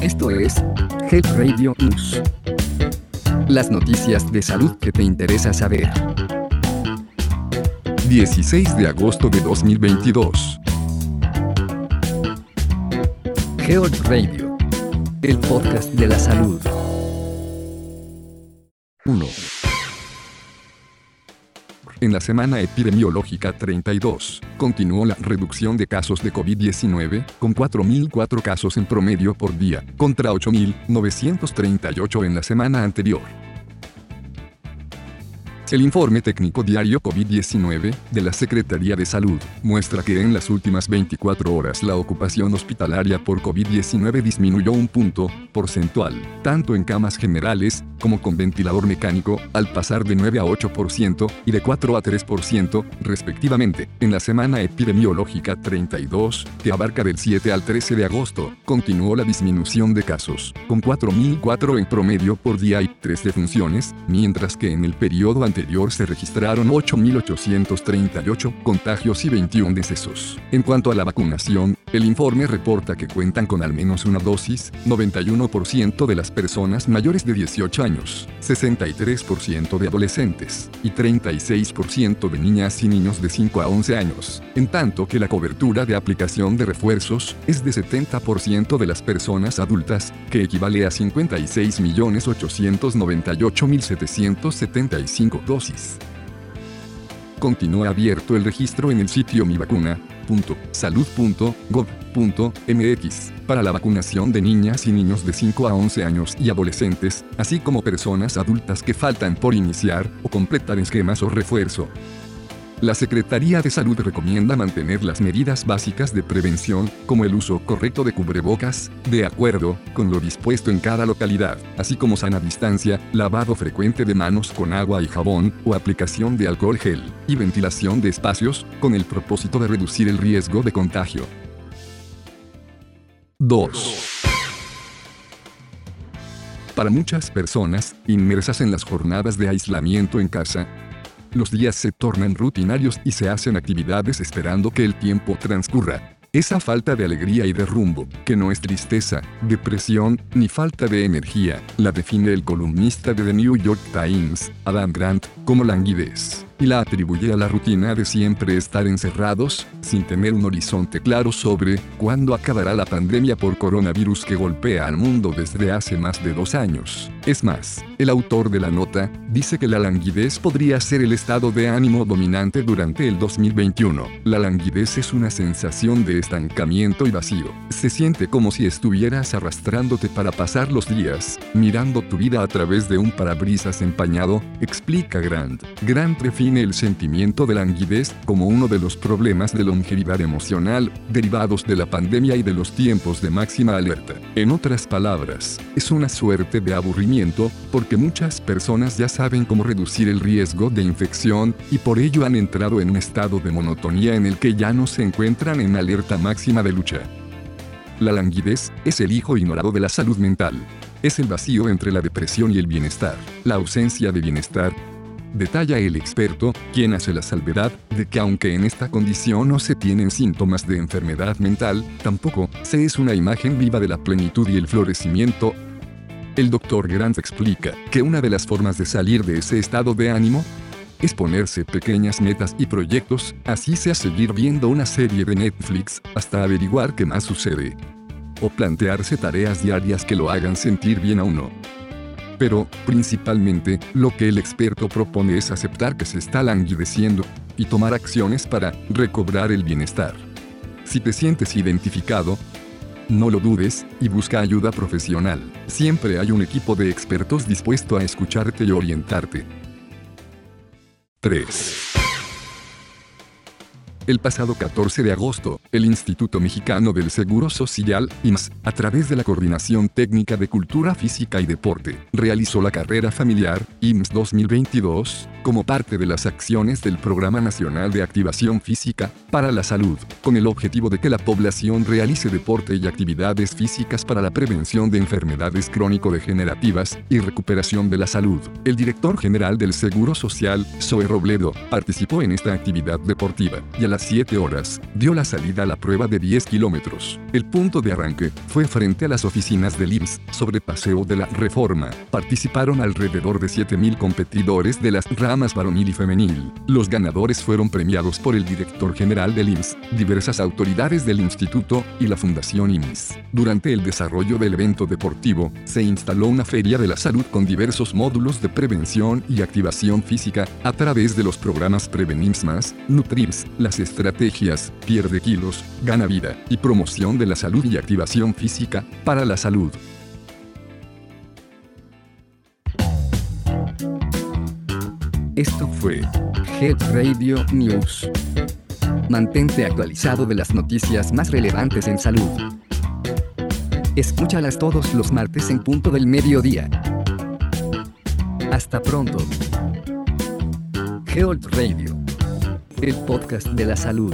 Esto es Health Radio News. Las noticias de salud que te interesa saber. 16 de agosto de 2022. Health Radio. El podcast de la salud. 1. En la semana epidemiológica 32, continuó la reducción de casos de COVID-19, con 4.004 casos en promedio por día, contra 8.938 en la semana anterior. El informe técnico diario COVID-19 de la Secretaría de Salud muestra que en las últimas 24 horas la ocupación hospitalaria por COVID-19 disminuyó un punto porcentual, tanto en camas generales como con ventilador mecánico, al pasar de 9 a 8% y de 4 a 3% respectivamente. En la semana epidemiológica 32, que abarca del 7 al 13 de agosto, continuó la disminución de casos, con 4.004 en promedio por día y 3 defunciones, mientras que en el periodo anterior se registraron 8.838 contagios y 21 decesos. En cuanto a la vacunación, el informe reporta que cuentan con al menos una dosis, 91% de las personas mayores de 18 años, 63% de adolescentes y 36% de niñas y niños de 5 a 11 años, en tanto que la cobertura de aplicación de refuerzos es de 70% de las personas adultas, que equivale a 56.898.775 dosis. Continúa abierto el registro en el sitio mivacuna.salud.gov.mx para la vacunación de niñas y niños de 5 a 11 años y adolescentes, así como personas adultas que faltan por iniciar o completar esquemas o refuerzo. La Secretaría de Salud recomienda mantener las medidas básicas de prevención, como el uso correcto de cubrebocas, de acuerdo con lo dispuesto en cada localidad, así como sana distancia, lavado frecuente de manos con agua y jabón, o aplicación de alcohol gel, y ventilación de espacios, con el propósito de reducir el riesgo de contagio. 2. Para muchas personas, inmersas en las jornadas de aislamiento en casa, los días se tornan rutinarios y se hacen actividades esperando que el tiempo transcurra. Esa falta de alegría y de rumbo, que no es tristeza, depresión, ni falta de energía, la define el columnista de The New York Times, Adam Grant, como languidez y la atribuye a la rutina de siempre estar encerrados, sin tener un horizonte claro sobre cuándo acabará la pandemia por coronavirus que golpea al mundo desde hace más de dos años. Es más, el autor de la nota dice que la languidez podría ser el estado de ánimo dominante durante el 2021. La languidez es una sensación de estancamiento y vacío. Se siente como si estuvieras arrastrándote para pasar los días, mirando tu vida a través de un parabrisas empañado, explica Grant. Grant el sentimiento de languidez como uno de los problemas de longevidad emocional derivados de la pandemia y de los tiempos de máxima alerta. En otras palabras, es una suerte de aburrimiento porque muchas personas ya saben cómo reducir el riesgo de infección y por ello han entrado en un estado de monotonía en el que ya no se encuentran en alerta máxima de lucha. La languidez es el hijo ignorado de la salud mental. Es el vacío entre la depresión y el bienestar. La ausencia de bienestar Detalla el experto, quien hace la salvedad de que aunque en esta condición no se tienen síntomas de enfermedad mental, tampoco se es una imagen viva de la plenitud y el florecimiento. El doctor Grant explica que una de las formas de salir de ese estado de ánimo es ponerse pequeñas metas y proyectos, así sea seguir viendo una serie de Netflix hasta averiguar qué más sucede. O plantearse tareas diarias que lo hagan sentir bien a uno. Pero, principalmente, lo que el experto propone es aceptar que se está languideciendo y tomar acciones para recobrar el bienestar. Si te sientes identificado, no lo dudes y busca ayuda profesional. Siempre hay un equipo de expertos dispuesto a escucharte y orientarte. 3. El pasado 14 de agosto, el Instituto Mexicano del Seguro Social, IMSS, a través de la Coordinación Técnica de Cultura Física y Deporte, realizó la carrera familiar, IMSS 2022, como parte de las acciones del Programa Nacional de Activación Física para la Salud, con el objetivo de que la población realice deporte y actividades físicas para la prevención de enfermedades crónico-degenerativas y recuperación de la salud. El director general del Seguro Social, Zoe Robledo, participó en esta actividad deportiva y las 7 horas, dio la salida a la prueba de 10 kilómetros. El punto de arranque fue frente a las oficinas del IMSS, sobre Paseo de la Reforma. Participaron alrededor de 7.000 competidores de las ramas varonil y femenil. Los ganadores fueron premiados por el director general del IMSS, diversas autoridades del instituto y la Fundación IMSS. Durante el desarrollo del evento deportivo, se instaló una feria de la salud con diversos módulos de prevención y activación física a través de los programas Prevenims Más, Nutrims, las estrategias Pierde kilos, Gana vida y promoción de la salud y activación física para la salud. Esto fue Head Radio News. Mantente actualizado de las noticias más relevantes en salud. Escúchalas todos los martes en punto del mediodía. Hasta pronto. Health Radio, el podcast de la salud.